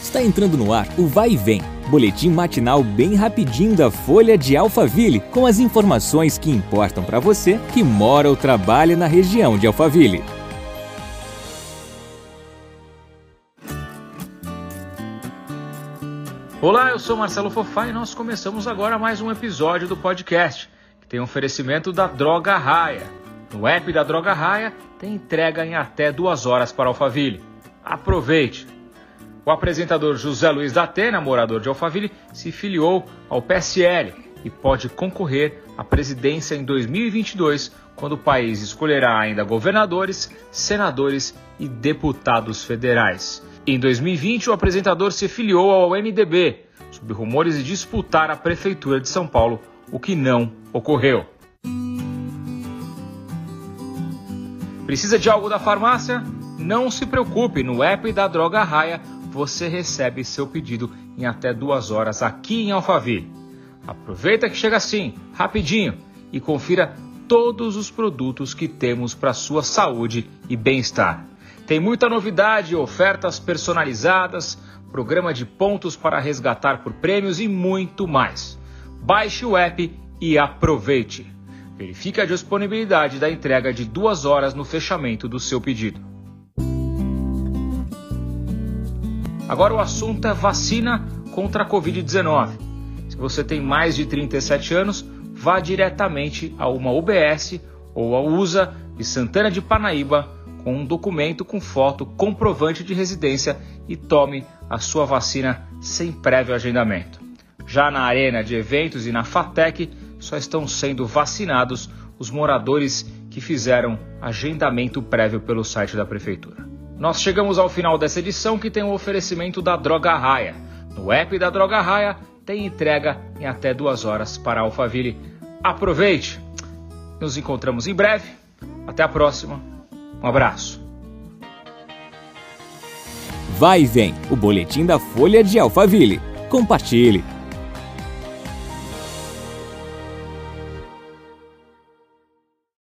Está entrando no ar o Vai e Vem, boletim matinal bem rapidinho da Folha de Alphaville, com as informações que importam para você que mora ou trabalha na região de Alphaville. Olá, eu sou Marcelo Fofá e nós começamos agora mais um episódio do podcast, que tem um oferecimento da Droga Raia. No app da Droga Raia tem entrega em até duas horas para Alphaville. Aproveite! O apresentador José Luiz da Atena, morador de Alphaville, se filiou ao PSL e pode concorrer à presidência em 2022, quando o país escolherá ainda governadores, senadores e deputados federais. Em 2020, o apresentador se filiou ao MDB, sob rumores de disputar a prefeitura de São Paulo, o que não ocorreu. Precisa de algo da farmácia? Não se preocupe, no app da Droga Raia você recebe seu pedido em até duas horas aqui em Alphaville. Aproveita que chega assim, rapidinho, e confira todos os produtos que temos para sua saúde e bem-estar. Tem muita novidade, ofertas personalizadas, programa de pontos para resgatar por prêmios e muito mais. Baixe o app e aproveite. Verifique a disponibilidade da entrega de duas horas no fechamento do seu pedido. Agora o assunto é vacina contra a Covid-19. Se você tem mais de 37 anos, vá diretamente a uma UBS ou a USA de Santana de Panaíba com um documento com foto comprovante de residência e tome a sua vacina sem prévio agendamento. Já na arena de eventos e na FATEC só estão sendo vacinados os moradores que fizeram agendamento prévio pelo site da prefeitura. Nós chegamos ao final dessa edição que tem o um oferecimento da Droga Raia. No app da Droga Raia tem entrega em até duas horas para Alphaville. Aproveite! Nos encontramos em breve. Até a próxima. Um abraço. Vai vem o boletim da Folha de Alphaville. Compartilhe.